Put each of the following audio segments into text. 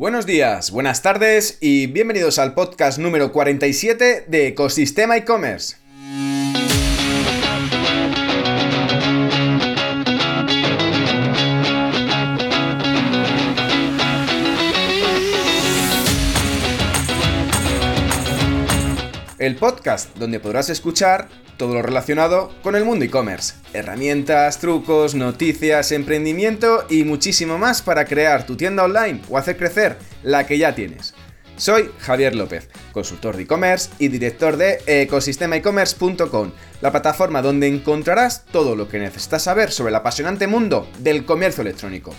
Buenos días, buenas tardes y bienvenidos al podcast número 47 de Ecosistema e-commerce. El podcast donde podrás escuchar todo lo relacionado con el mundo e-commerce. Herramientas, trucos, noticias, emprendimiento y muchísimo más para crear tu tienda online o hacer crecer la que ya tienes. Soy Javier López, consultor de e-commerce y director de ecosistemaecommerce.com, la plataforma donde encontrarás todo lo que necesitas saber sobre el apasionante mundo del comercio electrónico.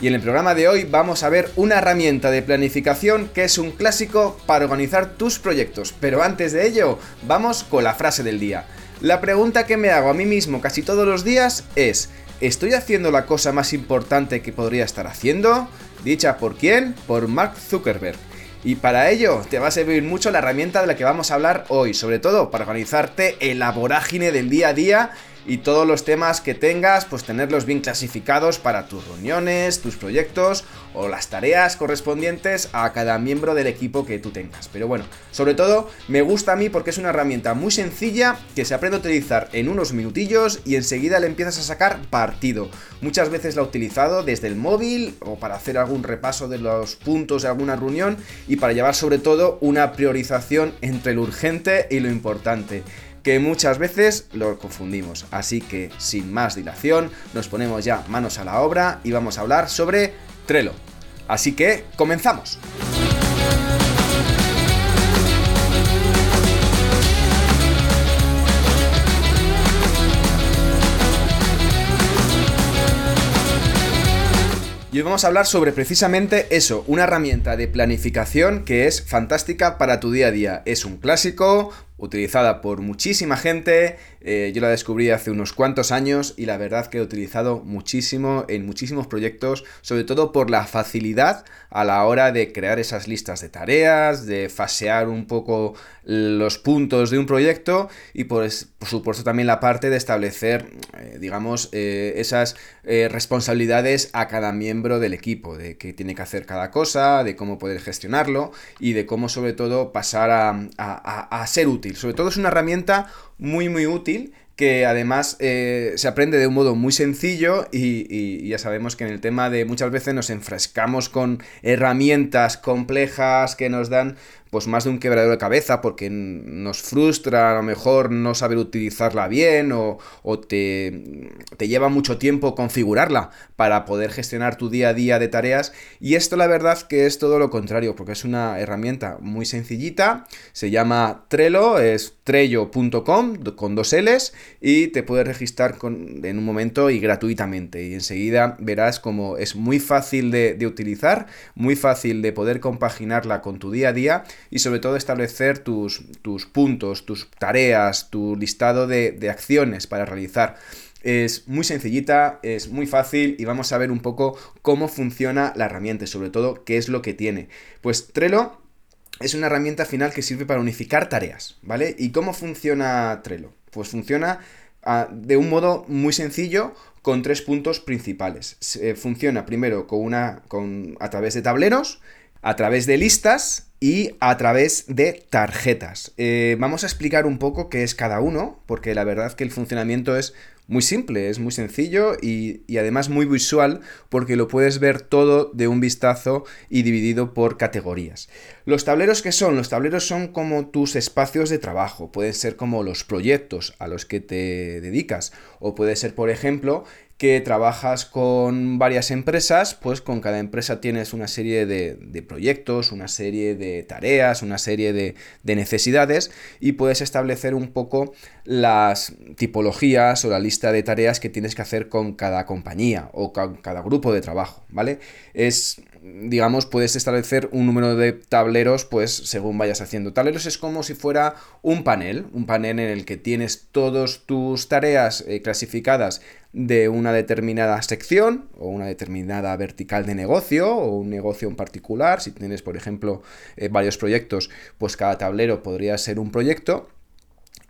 Y en el programa de hoy vamos a ver una herramienta de planificación que es un clásico para organizar tus proyectos. Pero antes de ello, vamos con la frase del día. La pregunta que me hago a mí mismo casi todos los días es, ¿estoy haciendo la cosa más importante que podría estar haciendo? Dicha por quién? Por Mark Zuckerberg. Y para ello te va a servir mucho la herramienta de la que vamos a hablar hoy, sobre todo para organizarte en la vorágine del día a día y todos los temas que tengas, pues tenerlos bien clasificados para tus reuniones, tus proyectos o las tareas correspondientes a cada miembro del equipo que tú tengas. Pero bueno, sobre todo me gusta a mí porque es una herramienta muy sencilla que se aprende a utilizar en unos minutillos y enseguida le empiezas a sacar partido. Muchas veces la he utilizado desde el móvil o para hacer algún repaso de los puntos de alguna reunión y para llevar sobre todo una priorización entre lo urgente y lo importante que muchas veces lo confundimos. Así que sin más dilación, nos ponemos ya manos a la obra y vamos a hablar sobre Trello. Así que comenzamos. Y hoy vamos a hablar sobre precisamente eso, una herramienta de planificación que es fantástica para tu día a día. Es un clásico, utilizada por muchísima gente. Eh, yo la descubrí hace unos cuantos años y la verdad que he utilizado muchísimo en muchísimos proyectos, sobre todo por la facilidad a la hora de crear esas listas de tareas, de fasear un poco los puntos de un proyecto y por, supuesto también la parte de establecer, eh, digamos, eh, esas responsabilidades a cada miembro del equipo, de qué tiene que hacer cada cosa, de cómo poder gestionarlo y de cómo sobre todo pasar a ser útil sobre todo es una herramienta muy muy útil que además eh, se aprende de un modo muy sencillo y, ya sabemos que en el tema de muchas veces nos enfrescamos con herramientas complejas que nos dan pues más de un quebradero de cabeza porque nos frustra a lo mejor no saber utilizarla bien o, te, te, lleva mucho tiempo configurarla para poder gestionar tu día a día de tareas. Y esto la verdad que es todo lo contrario porque es una herramienta muy sencillita, se llama Trello, es trello.com con dos L's y te puedes registrar en un momento y gratuitamente. Y enseguida verás como es muy fácil de, de utilizar, muy fácil de poder compaginarla con tu día a día y sobre todo establecer tus, tus puntos, tus tareas, tu listado de, de acciones para realizar. Es muy sencillita, es muy fácil y vamos a ver un poco cómo funciona la herramienta y sobre todo qué es lo que tiene. Pues Trello es una herramienta final que sirve para unificar tareas, ¿vale? ¿Y cómo funciona Trello? Pues funciona ah, de un modo muy sencillo con tres puntos principales. funciona primero con una, con, a través de tableros, a través de listas y a través de tarjetas. Eh, vamos a explicar un poco qué es cada uno, porque la verdad que el funcionamiento es muy simple, es muy sencillo y, y, además muy visual porque lo puedes ver todo de un vistazo y dividido por categorías. Los tableros que son, los tableros son como tus espacios de trabajo, pueden ser como los proyectos a los que te dedicas o puede ser por ejemplo que trabajas con varias empresas, pues con cada empresa tienes una serie de, proyectos, una serie de tareas, una serie de, necesidades y puedes establecer un poco las tipologías o la lista de tareas que tienes que hacer con cada compañía o con cada grupo de trabajo, ¿vale? Es digamos, puedes establecer un número de tableros, pues según vayas haciendo. Tableros es como si fuera un panel, un panel en el que tienes todas tus tareas eh, clasificadas de una determinada sección o una determinada vertical de negocio o un negocio en particular. Si tienes, por ejemplo, eh, varios proyectos, pues cada tablero podría ser un proyecto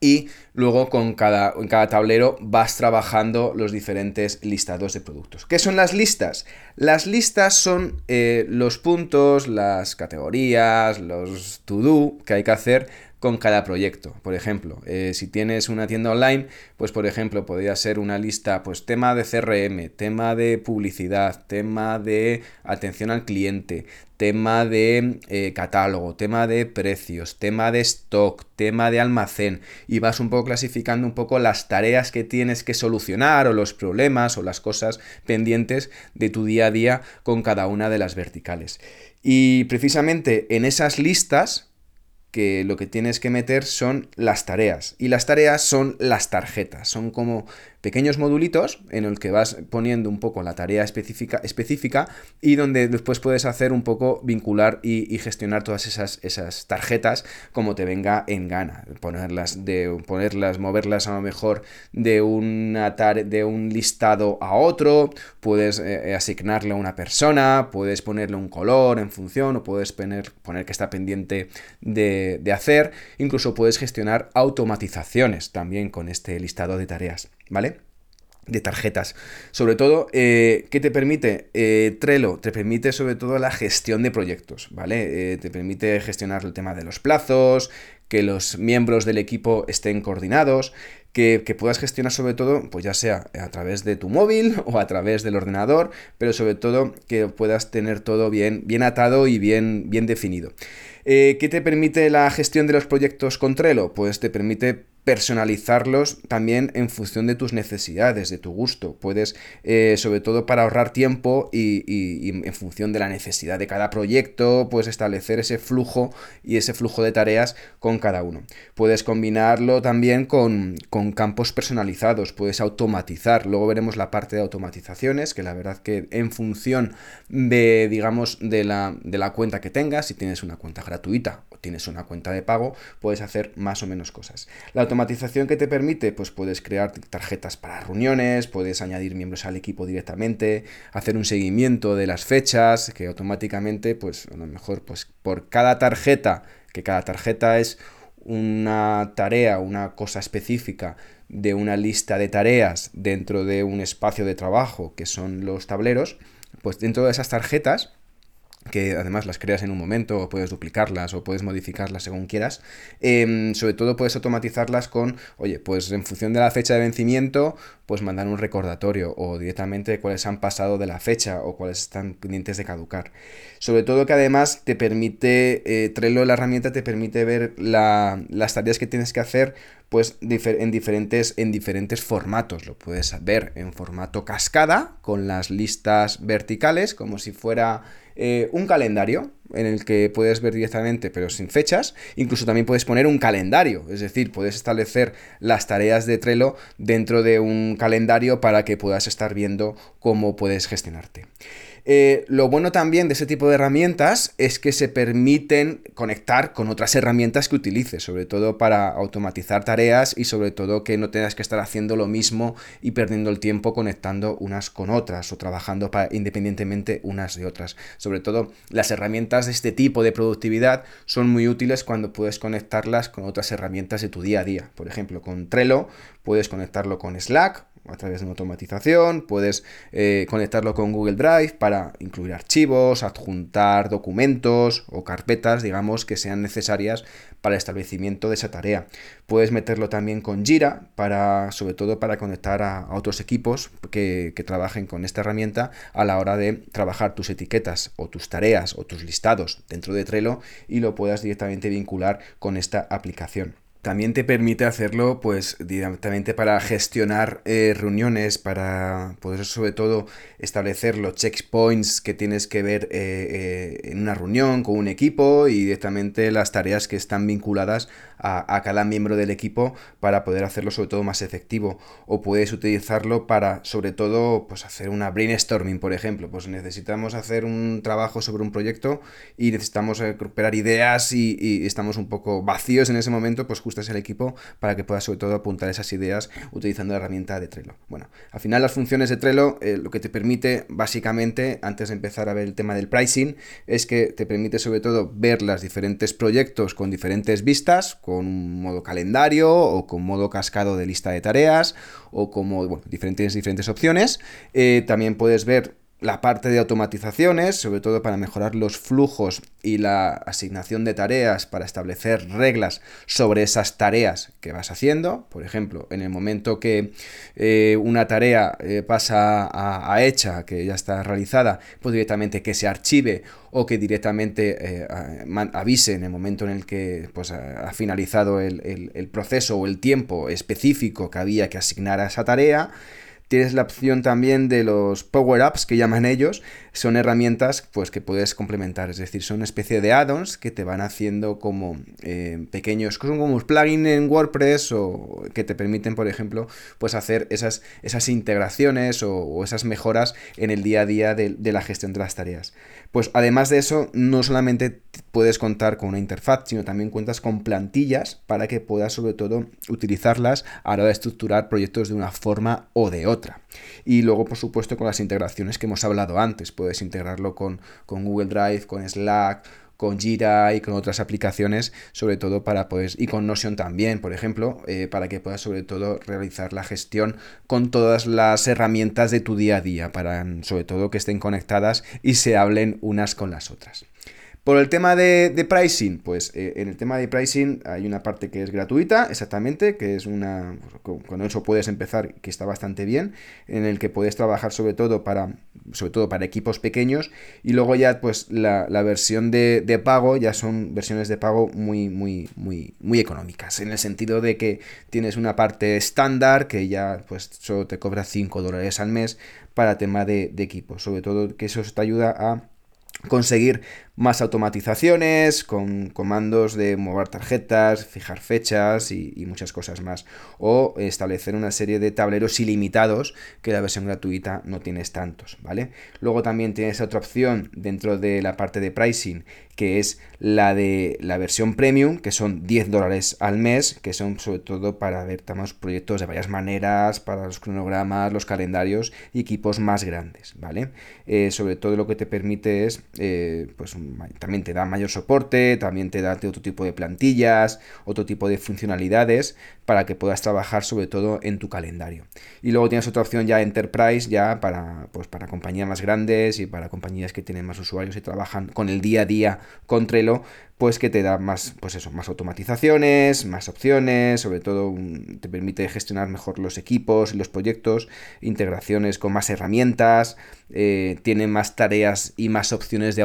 y luego con cada, en cada tablero vas trabajando los diferentes listados de productos. ¿Qué son las listas? Las listas son eh, los puntos, las categorías, los to-do que hay que hacer con cada proyecto. Por ejemplo, eh, si tienes una tienda online, pues por ejemplo podría ser una lista, pues tema de CRM, tema de publicidad, tema de atención al cliente, tema de eh, catálogo, tema de precios, tema de stock, tema de almacén y vas un poco clasificando un poco las tareas que tienes que solucionar o los problemas o las cosas pendientes de tu día a día con cada una de las verticales. Y precisamente en esas listas que lo que tienes que meter son las tareas. Y las tareas son las tarjetas. Son como pequeños modulitos en el que vas poniendo un poco la tarea específica, específica y donde después puedes hacer un poco vincular y, gestionar todas esas, esas, tarjetas como te venga en gana. Ponerlas, de, ponerlas, moverlas a lo mejor de, una de un listado a otro, puedes eh, asignarle a una persona, puedes ponerle un color en función o puedes poner, poner que está pendiente de, de hacer, incluso puedes gestionar automatizaciones también con este listado de tareas. ¿Vale? de tarjetas. Sobre todo, eh, ¿qué te permite? Eh, Trello te permite sobre todo la gestión de proyectos, ¿vale? Eh, te permite gestionar el tema de los plazos, que los miembros del equipo estén coordinados, que, que, puedas gestionar sobre todo, pues ya sea a través de tu móvil o a través del ordenador, pero sobre todo que puedas tener todo bien, bien atado y bien, bien definido. ¿Qué te permite la gestión de los proyectos con Trello? Pues te permite personalizarlos también en función de tus necesidades, de tu gusto. Puedes, eh, sobre todo para ahorrar tiempo y, en función de la necesidad de cada proyecto, puedes establecer ese flujo y ese flujo de tareas con cada uno. Puedes combinarlo también con, con campos personalizados, puedes automatizar. Luego veremos la parte de automatizaciones, que la verdad que en función de, digamos, de la, de la cuenta que tengas, si tienes una cuenta gratuita tienes una cuenta de pago, puedes hacer más o menos cosas. La automatización que te permite, pues puedes crear tarjetas para reuniones, puedes añadir miembros al equipo directamente, hacer un seguimiento de las fechas, que automáticamente, pues a lo mejor, pues por cada tarjeta, que cada tarjeta es una tarea, una cosa específica de una lista de tareas dentro de un espacio de trabajo que son los tableros, pues dentro de esas tarjetas que además las creas en un momento, o puedes duplicarlas o puedes modificarlas según quieras. Em, sobre todo puedes automatizarlas con, oye, pues en función de la fecha de vencimiento, pues mandar un recordatorio o directamente cuáles han pasado de la fecha o cuáles están pendientes de caducar. Sobre todo que además te permite, eh, Trello, la herramienta, te permite ver las tareas que tienes que hacer pues en diferentes, en diferentes formatos. Lo puedes ver en formato cascada, con las listas verticales, como si fuera eh, un calendario en el que puedes ver directamente pero sin fechas. Incluso también puedes poner un calendario, es decir, puedes establecer las tareas de Trello dentro de un calendario para que puedas estar viendo cómo puedes gestionarte. Eh, lo bueno también de ese tipo de herramientas es que se permiten conectar con otras herramientas que utilices, sobre todo para automatizar tareas y sobre todo que no tengas que estar haciendo lo mismo y perdiendo el tiempo conectando unas con otras o trabajando para, independientemente unas de otras. Sobre todo las herramientas de este tipo de productividad son muy útiles cuando puedes conectarlas con otras herramientas de tu día a día. Por ejemplo, con Trello puedes conectarlo con Slack a través de una automatización, puedes eh, conectarlo con Google Drive para incluir archivos, adjuntar documentos o carpetas, digamos, que sean necesarias para el establecimiento de esa tarea. Puedes meterlo también con Jira, para, sobre todo para conectar a, otros equipos que, que trabajen con esta herramienta a la hora de trabajar tus etiquetas o tus tareas o tus listados dentro de Trello y lo puedas directamente vincular con esta aplicación. También te permite hacerlo pues directamente para gestionar eh, reuniones, para poder sobre todo establecer los checkpoints que tienes que ver eh, eh, en una reunión con un equipo y directamente las tareas que están vinculadas a, cada miembro del equipo para poder hacerlo sobre todo más efectivo. O puedes utilizarlo para sobre todo pues hacer una brainstorming, por ejemplo. Pues necesitamos hacer un trabajo sobre un proyecto y necesitamos recuperar ideas y, estamos un poco vacíos en ese momento, pues ajustes al equipo para que puedas sobre todo apuntar esas ideas utilizando la herramienta de Trello. Bueno, al final las funciones de Trello eh, lo que te permite básicamente, antes de empezar a ver el tema del pricing, es que te permite sobre todo ver los diferentes proyectos con diferentes vistas, con un modo calendario o con modo cascado de lista de tareas o como bueno, diferentes, diferentes opciones. Eh, también puedes ver la parte de automatizaciones, sobre todo para mejorar los flujos y la asignación de tareas, para establecer reglas sobre esas tareas que vas haciendo. Por ejemplo, en el momento que eh, una tarea eh, pasa a, hecha, que ya está realizada, pues directamente que se archive o que directamente eh, avise en el momento en el que pues, ha finalizado el, el proceso o el tiempo específico que había que asignar a esa tarea. Tienes la opción también de los power-ups que llaman ellos, son herramientas pues, que puedes complementar, es decir, son una especie de add-ons que te van haciendo como eh, pequeños, son como un plugin en WordPress o que te permiten, por ejemplo, pues hacer esas, esas integraciones o, esas mejoras en el día a día de, de la gestión de las tareas. Pues además de eso, no solamente puedes contar con una interfaz, sino también cuentas con plantillas para que puedas sobre todo utilizarlas a la hora de estructurar proyectos de una forma o de otra. Y luego, por supuesto, con las integraciones que hemos hablado antes. Puedes integrarlo con, Google Drive, con Slack, con Jira y con otras aplicaciones, sobre todo para poder, y con Notion también, por ejemplo, eh, para que puedas sobre todo realizar la gestión con todas las herramientas de tu día a día, para sobre todo que estén conectadas y se hablen unas con las otras. Por el tema de, pricing, pues eh, en el tema de pricing hay una parte que es gratuita, exactamente, que es una, con, eso puedes empezar, que está bastante bien, en el que puedes trabajar sobre todo para, sobre todo para equipos pequeños, y luego ya pues la, versión de, de, pago ya son versiones de pago muy, muy, muy, muy económicas, en el sentido de que tienes una parte estándar que ya pues solo te cobra 5 dólares al mes para tema de, de equipos, sobre todo que eso te ayuda a conseguir más automatizaciones con comandos de mover tarjetas, fijar fechas y, muchas cosas más. O establecer una serie de tableros ilimitados que la versión gratuita no tienes tantos, ¿vale? Luego también tienes otra opción dentro de la parte de pricing que es la de la versión premium, que son 10 dólares al mes, que son sobre todo para ver tamaños proyectos de varias maneras, para los cronogramas, los calendarios y equipos más grandes, ¿vale? Eh, sobre todo lo que te permite es, eh, pues, también te da mayor soporte, también te da otro tipo de plantillas, otro tipo de funcionalidades para que puedas trabajar sobre todo en tu calendario. Y luego tienes otra opción ya Enterprise, ya para, pues, para compañías más grandes y para compañías que tienen más usuarios y trabajan con el día a día con Trello, pues que te da más, pues eso, más automatizaciones, más opciones, sobre todo te permite gestionar mejor los equipos y los proyectos, integraciones con más herramientas, eh, tiene más tareas y más opciones de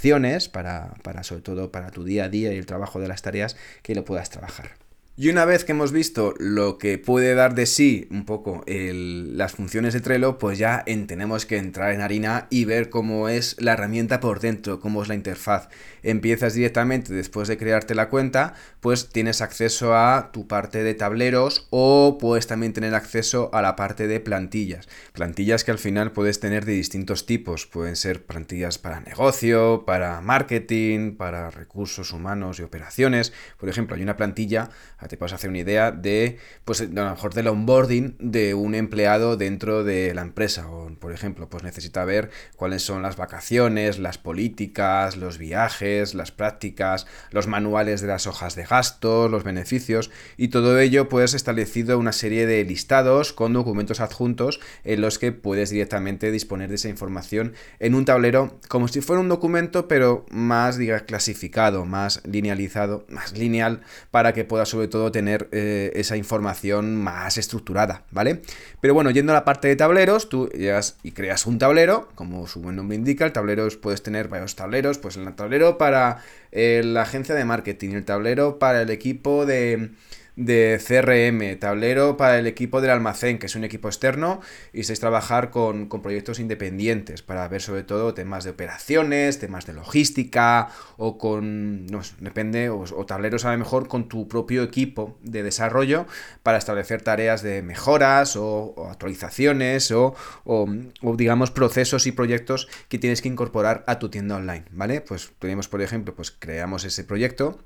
automatizaciones para, para, sobre todo para tu día a día y el trabajo de las tareas que lo puedas trabajar. Y una vez que hemos visto lo que puede dar de sí un poco las funciones de Trello, pues ya tenemos que entrar en harina y ver cómo es la herramienta por dentro, cómo es la interfaz. Empiezas directamente después de crearte la cuenta, pues tienes acceso a tu parte de tableros o puedes también tener acceso a la parte de plantillas. Plantillas que al final puedes tener de distintos tipos. Pueden ser plantillas para negocio, para marketing, para recursos humanos y operaciones. Por ejemplo, hay una plantilla te puedes hacer una idea de, pues a lo mejor del onboarding de un empleado dentro de la empresa. O, por ejemplo, pues necesita ver cuáles son las vacaciones, las políticas, los viajes, las prácticas, los manuales de las hojas de gastos, los beneficios y todo ello pues establecido una serie de listados con documentos adjuntos en los que puedes directamente disponer de esa información en un tablero como si fuera un documento pero más diga clasificado, más linealizado, más lineal para que pueda sobre todo tener eh, esa información más estructurada, ¿vale? Pero bueno, yendo a la parte de tableros, tú llegas y creas un tablero, como su buen nombre indica, el tablero puedes tener varios tableros, pues el tablero para eh, la agencia de marketing, el tablero para el equipo de de CRM, tablero para el equipo del almacén, que es un equipo externo, y es trabajar con, proyectos independientes para ver sobre todo temas de operaciones, temas de logística, o con, no depende, o, tableros a lo mejor con tu propio equipo de desarrollo para establecer tareas de mejoras o, actualizaciones o, o, digamos procesos y proyectos que tienes que incorporar a tu tienda online, ¿vale? Pues tenemos, por ejemplo, pues creamos ese proyecto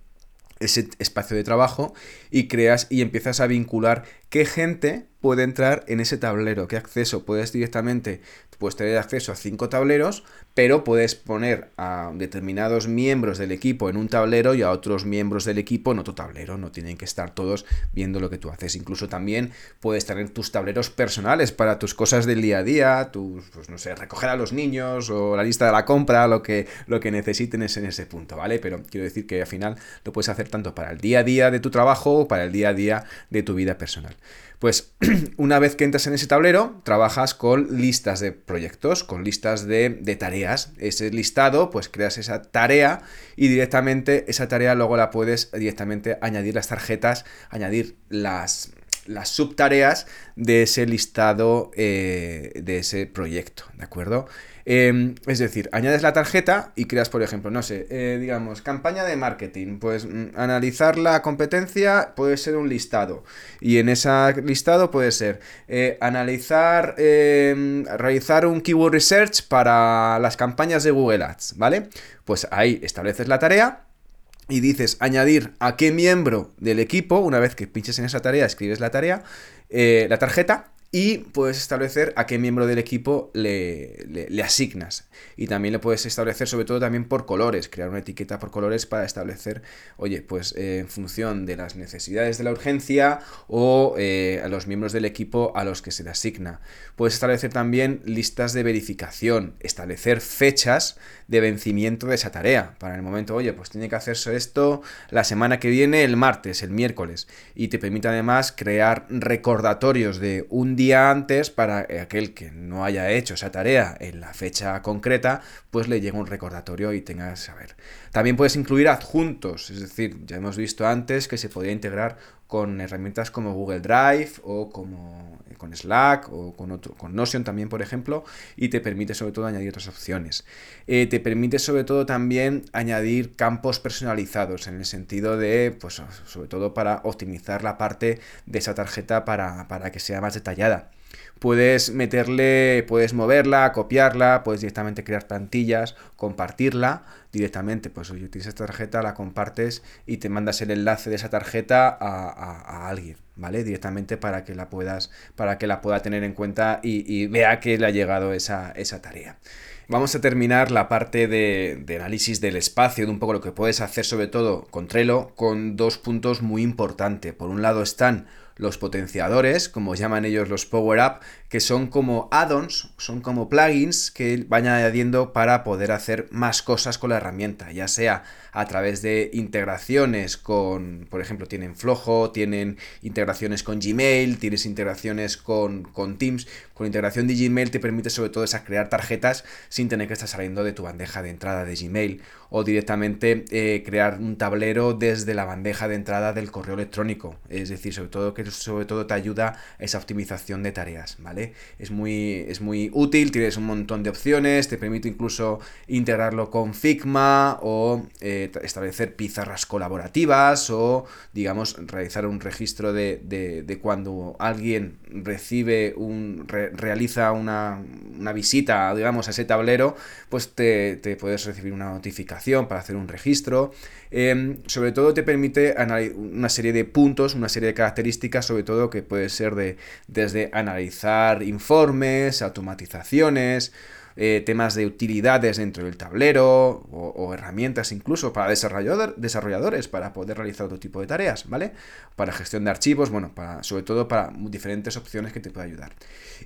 ese espacio de trabajo y creas y empiezas a vincular qué gente puede entrar en ese tablero, qué acceso. Puedes directamente, puedes tener acceso a cinco tableros, pero puedes poner a determinados miembros del equipo en un tablero y a otros miembros del equipo en otro tablero, no tienen que estar todos viendo lo que tú haces, incluso también puedes tener tus tableros personales para tus cosas del día a día, tus, pues no sé, recoger a los niños o la lista de la compra, lo que, lo que necesiten es en ese punto, ¿vale? Pero quiero decir que al final lo puedes hacer tanto para el día a día de tu trabajo o para el día a día de tu vida personal. Pues una vez que entras en ese tablero, trabajas con listas de proyectos, con listas de, tareas. Ese listado, pues creas esa tarea y directamente esa tarea luego la puedes directamente añadir las tarjetas, añadir las, las subtareas de ese listado eh, de ese proyecto, ¿de acuerdo? Em, es decir, añades la tarjeta y creas, por ejemplo, no sé, eh, digamos, campaña de marketing. Pues mm, analizar la competencia puede ser un listado. Y en ese listado puede ser eh, analizar, em, realizar un keyword research para las campañas de Google Ads, ¿vale? Pues ahí estableces la tarea y dices añadir a qué miembro del equipo, una vez que pinches en esa tarea, escribes la tarea, eh, la tarjeta y puedes establecer a qué miembro del equipo le, le, asignas. Y también le puedes establecer sobre todo también por colores, crear una etiqueta por colores para establecer, oye, pues eh, en función de las necesidades de la urgencia o eh, a los miembros del equipo a los que se le asigna. Puedes establecer también listas de verificación, establecer fechas de vencimiento de esa tarea. Para el momento, oye, pues tiene que hacerse esto la semana que viene, el martes, el miércoles. Y te permite además crear recordatorios de un día antes para aquel que no haya hecho esa tarea en la fecha concreta, pues le llegue un recordatorio y tenga que saber. También puedes incluir adjuntos, es decir, ya hemos visto antes que se podía integrar con herramientas como Google Drive o como eh, con Slack o con, otro, con Notion también, por ejemplo, y te permite sobre todo añadir otras opciones. Eh, te permite sobre todo también añadir campos personalizados en el sentido de, pues sobre todo para optimizar la parte de esa tarjeta para, para que sea más detallada puedes meterle, puedes moverla, copiarla, puedes directamente crear plantillas, compartirla directamente. Pues oye, tienes esta tarjeta, la compartes y te mandas el enlace de esa tarjeta a, alguien, ¿vale? Directamente para que la puedas, para que la pueda tener en cuenta y, vea que le ha llegado esa, esa tarea. Vamos a terminar la parte de, de, análisis del espacio, de un poco lo que puedes hacer sobre todo con Trello, con dos puntos muy importantes. Por un lado están los potenciadores, como llaman ellos los Power Up, que son como add-ons, son como plugins que van añadiendo para poder hacer más cosas con la herramienta, ya sea a través de integraciones con, por ejemplo, tienen Flojo, tienen integraciones con Gmail, tienes integraciones con, con Teams. Con integración de Gmail te permite sobre todo esa crear tarjetas sin tener que estar saliendo de tu bandeja de entrada de Gmail o directamente eh, crear un tablero desde la bandeja de entrada del correo electrónico. Es decir, sobre todo que sobre todo te ayuda esa optimización de tareas, ¿vale? Es muy, es muy útil, tienes un montón de opciones, te permite incluso integrarlo con Figma o eh, establecer pizarras colaborativas o, digamos, realizar un registro de, de, cuando alguien recibe un, realiza una, una, visita, digamos, a ese tablero, pues te, te, puedes recibir una notificación para hacer un registro. Em, sobre todo te permite una serie de puntos, una serie de características, sobre todo que puede ser de, desde analizar informes, automatizaciones, eh, temas de utilidades dentro del tablero o, herramientas incluso para desarrolladores para poder realizar otro tipo de tareas, ¿vale? Para gestión de archivos, bueno, para, sobre todo para diferentes opciones que te puede ayudar.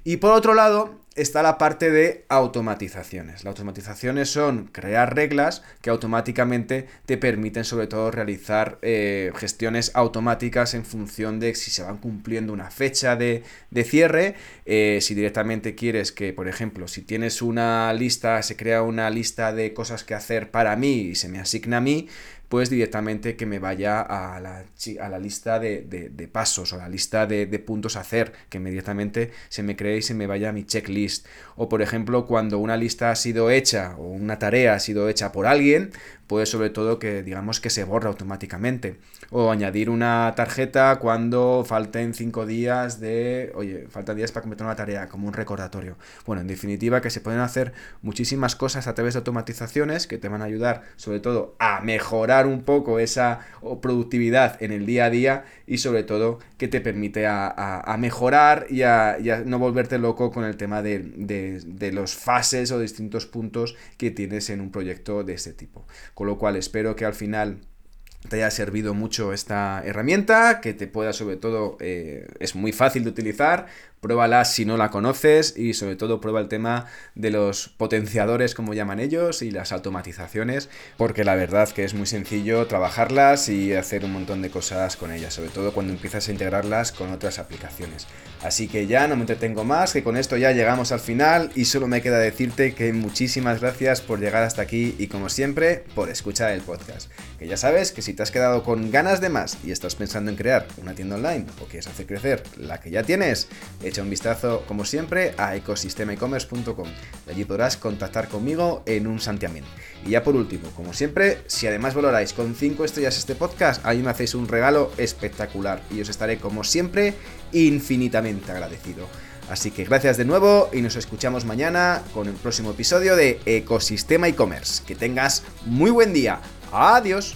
Y por otro lado, está la parte de automatizaciones. Las automatizaciones son crear reglas que automáticamente te permiten sobre todo realizar eh, gestiones automáticas en función de si se van cumpliendo una fecha de, cierre, eh, si directamente quieres que, por ejemplo, si tienes una lista, se crea una lista de cosas que hacer para mí y se me asigna a mí, pues directamente que me vaya a la, a la lista de, de, pasos o a la lista de, de, puntos a hacer, que inmediatamente se me cree y se me vaya a mi checklist. O por ejemplo, cuando una lista ha sido hecha o una tarea ha sido hecha por alguien, puede sobre todo que digamos que se borra automáticamente. O añadir una tarjeta cuando falten 5 días de, oye, faltan días para completar una tarea, como un recordatorio. Bueno, en definitiva que se pueden hacer muchísimas cosas a través de automatizaciones que te van a ayudar sobre todo a mejorar un poco esa productividad en el día a día y sobre todo que te permite a, mejorar y a, no volverte loco con el tema de, de, los fases o distintos puntos que tienes en un proyecto de este tipo. Con lo cual espero que al final te haya servido mucho esta herramienta, que te pueda sobre todo, eh, es muy fácil de utilizar, pruébala si no la conoces y sobre todo prueba el tema de los potenciadores, como llaman ellos, y las automatizaciones, porque la verdad que es muy sencillo trabajarlas y hacer un montón de cosas con ellas, sobre todo cuando empiezas a integrarlas con otras aplicaciones. Así que ya no me entretengo más, que con esto ya llegamos al final y solo me queda decirte que muchísimas gracias por llegar hasta aquí y como siempre por escuchar el podcast. Que ya sabes que si te has quedado con ganas de más y estás pensando en crear una tienda online o quieres hacer crecer la que ya tienes, echa un vistazo, como siempre, a ecosistemaecommerce.com. Allí podrás contactar conmigo en un santiamén. Y ya por último, como siempre, si además valoráis con 5 estrellas este podcast, ahí me hacéis un regalo espectacular y os estaré, como siempre, infinitamente agradecido. Así que gracias de nuevo y nos escuchamos mañana con el próximo episodio de Ecosistema e-commerce. Que tengas muy buen día. Adiós.